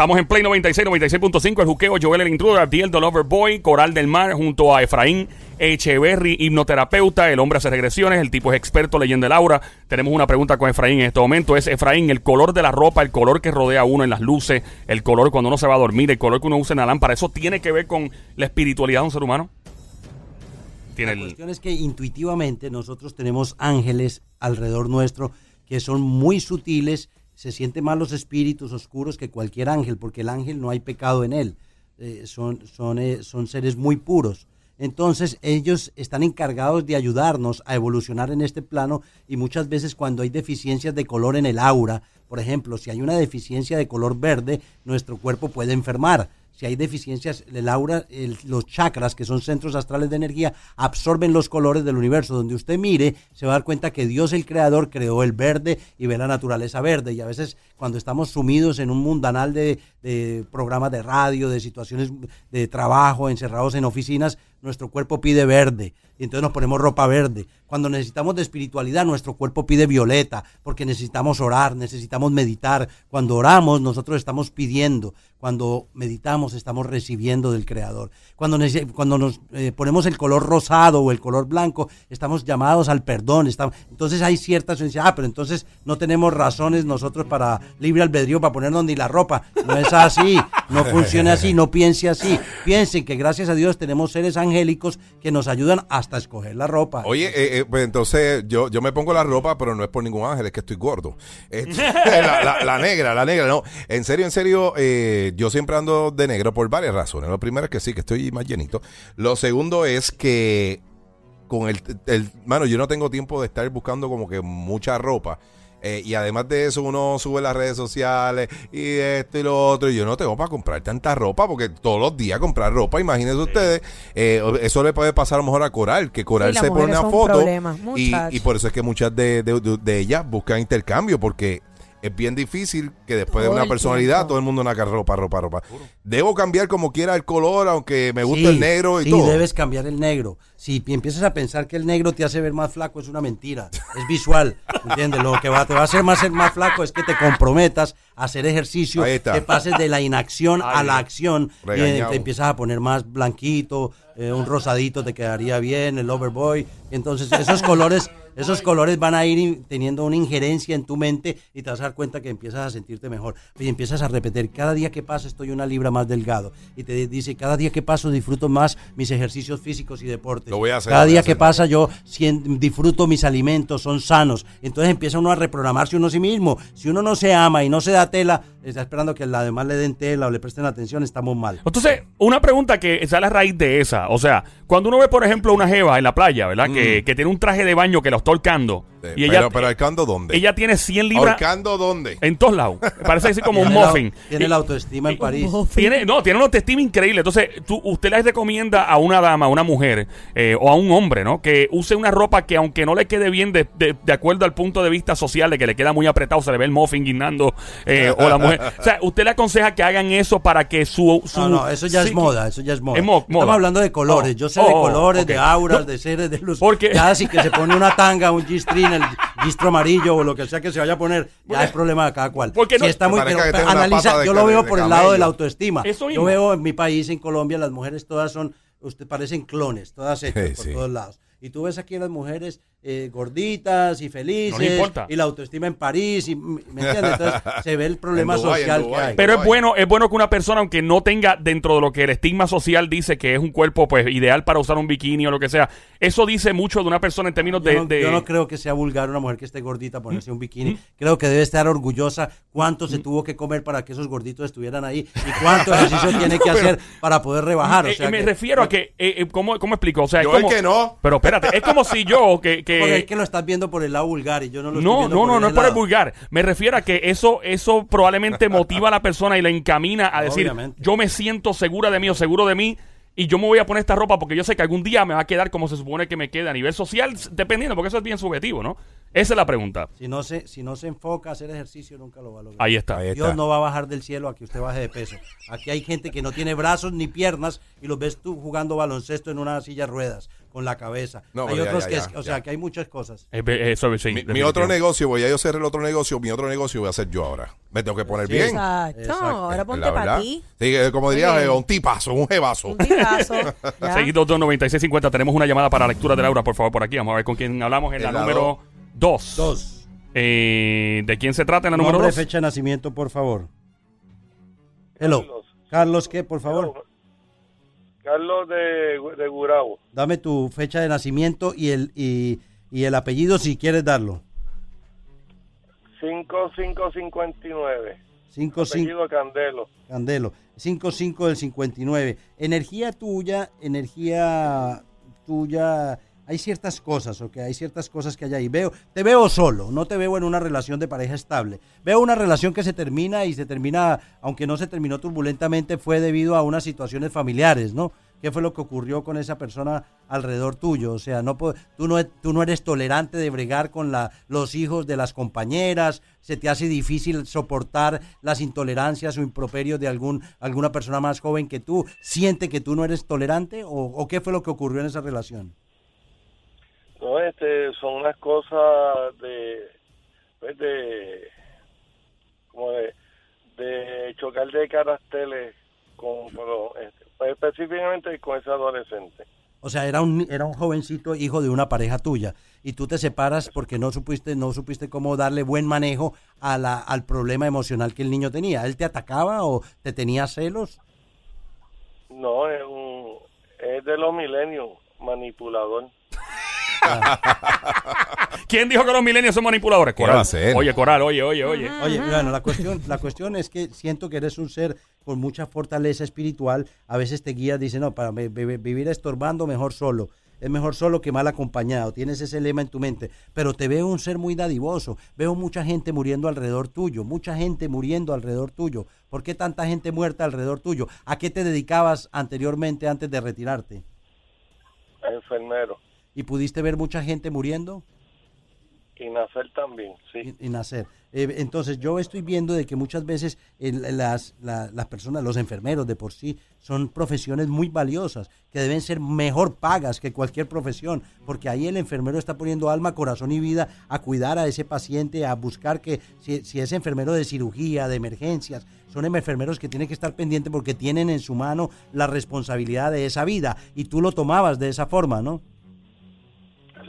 Estamos en Play 96, 96.5, el juqueo, Joel el intruder, Abdiel the Lover Boy, Coral del Mar, junto a Efraín Echeverry, hipnoterapeuta, el hombre hace regresiones, el tipo es experto leyendo el aura. Tenemos una pregunta con Efraín en este momento, es Efraín, el color de la ropa, el color que rodea a uno en las luces, el color cuando uno se va a dormir, el color que uno usa en la lámpara, ¿eso tiene que ver con la espiritualidad de un ser humano? Tiene la cuestión es que intuitivamente nosotros tenemos ángeles alrededor nuestro que son muy sutiles se sienten más los espíritus oscuros que cualquier ángel, porque el ángel no hay pecado en él. Eh, son, son, eh, son seres muy puros. Entonces ellos están encargados de ayudarnos a evolucionar en este plano y muchas veces cuando hay deficiencias de color en el aura, por ejemplo, si hay una deficiencia de color verde, nuestro cuerpo puede enfermar si hay deficiencias, el aura, los chakras, que son centros astrales de energía, absorben los colores del universo. Donde usted mire, se va a dar cuenta que Dios, el creador, creó el verde y ve la naturaleza verde. Y a veces, cuando estamos sumidos en un mundanal de, de programas de radio, de situaciones de trabajo, encerrados en oficinas, nuestro cuerpo pide verde y entonces nos ponemos ropa verde. Cuando necesitamos de espiritualidad, nuestro cuerpo pide violeta, porque necesitamos orar, necesitamos meditar. Cuando oramos, nosotros estamos pidiendo. Cuando meditamos, estamos recibiendo del Creador. Cuando, cuando nos eh, ponemos el color rosado o el color blanco, estamos llamados al perdón. Entonces hay ciertas... Ah, pero entonces no tenemos razones nosotros para libre albedrío, para ponernos ni la ropa. No es así, no funciona así, no piense así. Piensen que gracias a Dios tenemos seres angélicos que nos ayudan hasta escoger la ropa. Oye, eh, eh, pues entonces yo, yo me pongo la ropa, pero no es por ningún ángel, es que estoy gordo. la, negra, la negra, no. En serio, en serio, eh, yo siempre ando de negro por varias razones. Lo primero es que sí, que estoy más llenito. Lo segundo es que con el, el, mano, yo no tengo tiempo de estar buscando como que mucha ropa. Eh, y además de eso, uno sube las redes sociales y esto y lo otro. Y yo no tengo para comprar tanta ropa porque todos los días comprar ropa, imagínense ustedes, eh, eso le puede pasar a lo mejor a Coral, que Coral se pone una foto. Y, y, por eso es que muchas de, de ellas buscan intercambio porque es bien difícil que después de una personalidad todo el mundo una ropa, ropa, ropa. Debo cambiar como quiera el color, aunque me guste el negro y sí, todo. Sí, debes cambiar el negro. Si empiezas a pensar que el negro te hace ver más flaco, es una mentira. Es visual, ¿entiendes? Lo que va, te va a hacer más, ser más flaco es que te comprometas a hacer ejercicio, que pases de la inacción a la acción y te empiezas a poner más blanquito, eh, un rosadito te quedaría bien, el overboy. Entonces esos colores esos colores van a ir teniendo una injerencia en tu mente y te vas a dar cuenta que empiezas a sentirte mejor. Y empiezas a repetir, cada día que pasa estoy una libra más delgado. Y te dice, cada día que paso disfruto más mis ejercicios físicos y deportes. cada día que pasa yo disfruto mis alimentos, son sanos. Entonces empieza uno a reprogramarse uno a sí mismo. Si uno no se ama y no se da tela, está esperando que la demás le den tela o le presten atención, estamos mal. Entonces, una pregunta que sale a raíz de esa. O sea, cuando uno ve, por ejemplo, una jeva en la playa, ¿verdad? Que, mm. que, tiene un traje de baño que ahorcando. Y ella, pero, pero dónde? Ella tiene 100 libras. ¿Ahorcando dónde? En todos lados. Parece así como un muffin. tiene la autoestima en París. Tiene, no, tiene una autoestima increíble. Entonces, tú, usted le recomienda a una dama, a una mujer eh, o a un hombre, ¿no? Que use una ropa que aunque no le quede bien de, de, acuerdo al punto de vista social, de que le queda muy apretado, se le ve el muffin guinando eh, o la mujer. O sea, usted le aconseja que hagan eso para que su... no, no, eso ya es moda, eso ya es moda. Estamos hablando de colores. Oh, Yo sé de oh, colores, de auras, de seres, de luz. Porque... Ya si que se pone una tanga, un El gistro amarillo o lo que sea que se vaya a poner, ya es problema de cada cual. Porque si está muy... analiza, yo lo veo por el lado de la autoestima. Yo veo en mi país, en Colombia, las mujeres todas son, usted parecen clones, todas hechas por todos lados. Y tú ves aquí a las mujeres eh, gorditas y felices y la autoestima en París y ¿me entiendes? Entonces se ve el problema social que hay. Pero es bueno, es bueno que una persona aunque no tenga dentro de lo que el estigma social dice que es un cuerpo pues ideal para usar un bikini o lo que sea, eso dice mucho de una persona en términos de yo no, creo que sea vulgar una mujer que esté gordita ponerse un bikini. Creo que debe estar orgullosa cuánto se tuvo que comer para que esos gorditos estuvieran ahí y cuánto ejercicio tiene que hacer para poder rebajar, o eh, me refiero a que eh, ¿cómo, ¿cómo explico? O sea, yo que no. Pero espérate, es como si yo que porque es que lo estás viendo por el lado vulgar y yo no lo no, estoy viendo No, no, no, no es por el vulgar. Me refiero a que eso, eso probablemente motiva a la persona y la encamina a decir, yo me siento segura de mí o seguro de mí y yo me voy a poner esta ropa porque yo sé que algún día me va a quedar como se supone que me queda a nivel social, dependiendo, porque eso es bien subjetivo, ¿no? Esa es la pregunta. Si no se, si no se enfoca a hacer ejercicio, nunca lo va a lograr. Ahí está. Ahí está. Dios no va a bajar del cielo a que usted baje de peso. Aquí hay gente que no tiene brazos ni piernas y los ves tú jugando baloncesto en una silla de ruedas con la cabeza. No, hay ya, otros ya, que, ya, es- o ya. sea, que hay muchas cosas. Eh, eh, sí, Mi, otro negocio, voy a yo cerrar el otro negocio, mi otro negocio voy a hacer yo ahora. Me tengo que poner Sí, bien. Exacto. Exacto. Ahora La ponte para ti. Sí, eh, como diría, eh, un tipazo, un jebazo. Un tipazo. ¿ya? Seguidos 29650. Tenemos una llamada para lectura de Laura, por favor, por aquí. Vamos a ver con quién hablamos en la En la número 2. Dos. ¿De quién se trata en la número 2? fecha de nacimiento, por favor. Hello. Carlos. Carlos, ¿qué, por favor? Carlos de, de Gurabo. Dame tu fecha de nacimiento y el, y, y el apellido si quieres darlo. 5559. 55 Apellido Candelo. Candelo. 55 del 59. Energía tuya, energía tuya. Hay ciertas cosas, ¿ok? Hay ciertas cosas que hay ahí. Veo, te veo solo, no te veo en una relación de pareja estable. Veo una relación que se termina y se termina, aunque no se terminó turbulentamente, fue debido a unas situaciones familiares, ¿no? ¿Qué fue lo que ocurrió con esa persona alrededor tuyo? O sea, no tú, no, tú no eres tolerante de bregar con la, los hijos de las compañeras, se te hace difícil soportar las intolerancias o improperios de algún, alguna persona más joven que tú. ¿Siente que tú no eres tolerante? ¿O, o qué fue lo que ocurrió en esa relación? No, este, son unas cosas de, pues de, como de, de chocar de caracteres con, pero, este, pues específicamente con ese adolescente. O sea, era un, era un jovencito hijo de una pareja tuya y tú te separas porque no supiste, no supiste cómo darle buen manejo a la, al problema emocional que el niño tenía. ¿Él te atacaba o te tenía celos? No, es un, es de los milenios, manipulador. ¿Quién dijo que los milenios son manipuladores? ¿Qué Coral. va a ser? Oye, Coral, oye, oye, oye. Oye, bueno, la cuestión, la cuestión es que siento que eres un ser con mucha fortaleza espiritual. A veces te guías, dice, no, para vi- vi- vivir estorbando, mejor solo. Es mejor solo que mal acompañado. Tienes ese lema en tu mente. Pero te veo un ser muy dadivoso. Veo mucha gente muriendo alrededor tuyo. Mucha gente muriendo alrededor tuyo. ¿Por qué tanta gente muerta alrededor tuyo? ¿A qué te dedicabas anteriormente antes de retirarte? enfermero. ¿Y pudiste ver mucha gente muriendo? Y nacer también, sí. y, y nacer. Eh, entonces yo estoy viendo de que muchas veces el- las, la- las personas, los enfermeros de por sí, son profesiones muy valiosas, que deben ser mejor pagas que cualquier profesión, porque ahí el enfermero está poniendo alma, corazón y vida a cuidar a ese paciente, a buscar que si, si es enfermero de cirugía, de emergencias, son enfermeros que tienen que estar pendientes porque tienen en su mano la responsabilidad de esa vida, y tú lo tomabas de esa forma, ¿no?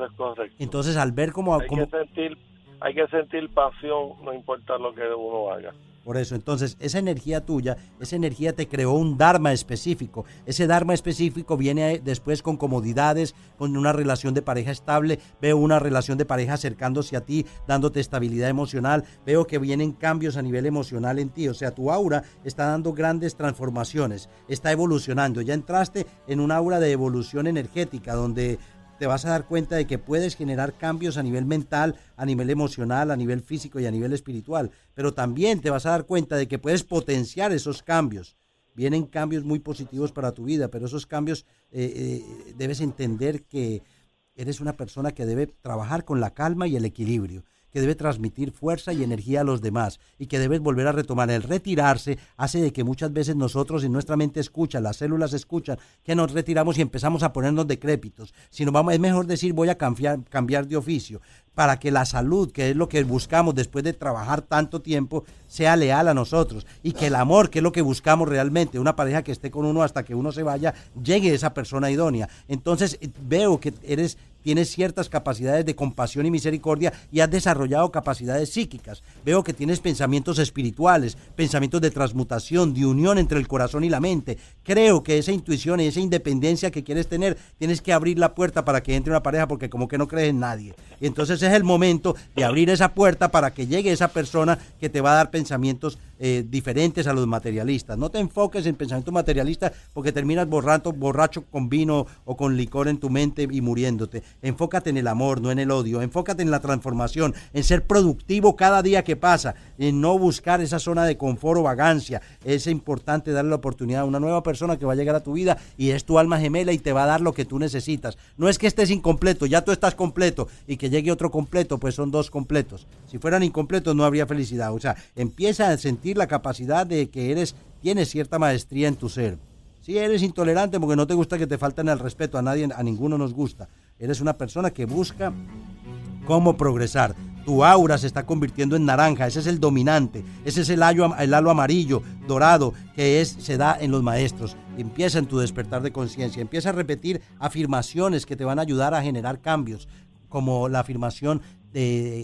Eso es correcto. Entonces al ver cómo... hay cómo- que sentir, hay que sentir pasión, no importa lo que uno haga. Por eso, entonces, esa energía tuya, esa energía te creó un Dharma específico. Ese Dharma específico viene después con comodidades, con una relación de pareja estable. Veo una relación de pareja acercándose a ti, dándote estabilidad emocional. Veo que vienen cambios a nivel emocional en ti. O sea, tu aura está dando grandes transformaciones, está evolucionando. Ya entraste en un aura de evolución energética, donde te vas a dar cuenta de que puedes generar cambios a nivel mental, a nivel emocional, a nivel físico y a nivel espiritual. Pero también te vas a dar cuenta de que puedes potenciar esos cambios. Vienen cambios muy positivos para tu vida, pero esos cambios eh, eh, debes entender que eres una persona que debe trabajar con la calma y el equilibrio que debe transmitir fuerza y energía a los demás y que debes volver a retomar. El retirarse hace de que muchas veces nosotros en nuestra mente escucha, las células escuchan, que nos retiramos y empezamos a ponernos decrépitos. Sino vamos, es mejor decir voy a cambiar, cambiar de oficio para que la salud, que es lo que buscamos después de trabajar tanto tiempo, sea leal a nosotros y que el amor, que es lo que buscamos realmente, una pareja que esté con uno hasta que uno se vaya, llegue esa persona idónea. Entonces eh, veo que eres tienes ciertas capacidades de compasión y misericordia y has desarrollado capacidades psíquicas. Veo que tienes pensamientos espirituales, pensamientos de transmutación, de unión entre el corazón y la mente. Creo que esa intuición y esa independencia que quieres tener, tienes que abrir la puerta para que entre una pareja porque como que no crees en nadie. Entonces es el momento de abrir esa puerta para que llegue esa persona que te va a dar pensamientos eh, diferentes a los materialistas. No te enfoques en pensamiento materialista porque terminas borracho, borracho con vino o con licor en tu mente y muriéndote. Enfócate en el amor, no en el odio. Enfócate en la transformación, en ser productivo cada día que pasa, en no buscar esa zona de confort o vagancia. Es importante darle la oportunidad a una nueva persona que va a llegar a tu vida y es tu alma gemela y te va a dar lo que tú necesitas. No es que estés incompleto, ya tú estás completo y que llegue otro completo, pues son dos completos. Si fueran incompletos no habría felicidad. O sea, empieza a sentir la capacidad de que eres, tienes cierta maestría en tu ser. Si eres intolerante porque no te gusta que te falten el respeto, a nadie, a ninguno nos gusta. Eres una persona que busca cómo progresar. Tu aura se está convirtiendo en naranja, ese es el dominante, ese es el halo, el halo amarillo, dorado, que es, se da en los maestros. Empieza en tu despertar de conciencia, empieza a repetir afirmaciones que te van a ayudar a generar cambios, como la afirmación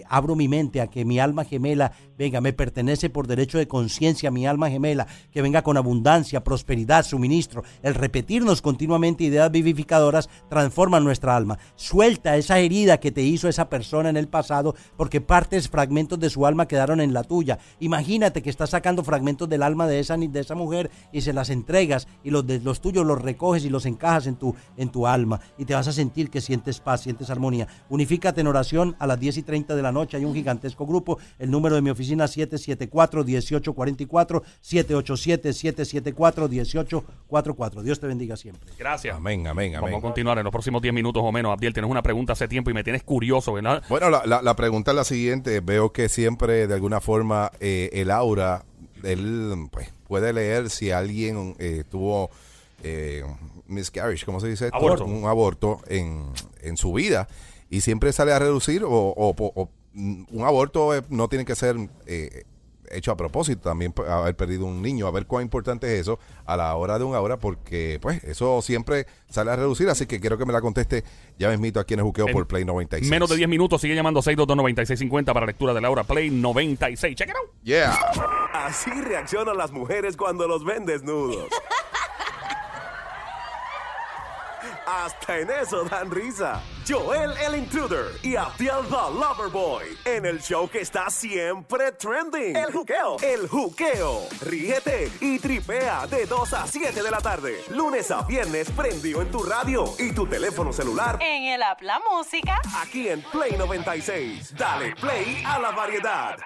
abro mi mente a que mi alma gemela venga, me pertenece por derecho de conciencia mi alma gemela, que venga con abundancia, prosperidad, suministro. El repetirnos continuamente ideas vivificadoras transforma nuestra alma. Suelta esa herida que te hizo esa persona en el pasado porque partes, fragmentos de su alma quedaron en la tuya. Imagínate que estás sacando fragmentos del alma de esa, de esa mujer y se las entregas y los, de, los tuyos los recoges y los encajas en tu, en tu alma y te vas a sentir que sientes paz, sientes armonía. Unifícate en oración a las 10 y 30 de la noche. Hay un gigantesco grupo. El número de mi oficina 774-1844, 787-774-1844. Dios te bendiga siempre. Gracias. Amén, amén, amén. Vamos a continuar en los próximos 10 minutos o menos. Abdiel, tienes una pregunta hace tiempo y me tienes curioso, ¿verdad? Bueno, la, la, la pregunta es la siguiente. Veo que siempre, de alguna forma, eh, el aura, él pues, puede leer si alguien eh, tuvo eh, miscarriage, ¿cómo se dice? esto? Aborto. Un aborto en, en su vida. Y siempre sale a reducir o, o- o- mm, un aborto eh, no tiene que ser eh, hecho a propósito, también haber perdido un niño, a ver cuán importante es eso a la hora de una hora, porque pues eso siempre sale a reducir, así que quiero que me la conteste ya mismito aquí en el juqueo En por Play 96. Menos de 10 minutos, sigue llamando 622-9650 para lectura de Laura Play 96. Check it out. Yeah. Así reaccionan las mujeres cuando los ven desnudos. Hasta en eso dan risa. Joel el Intruder y Abdiel the Loverboy en el show que está siempre trending. El juqueo. El juqueo. Ríete y tripea de 2 a 7 de la tarde. Lunes a viernes prendido en tu radio y tu teléfono celular. En el app La Música. Aquí en Play 96. Dale play a la variedad.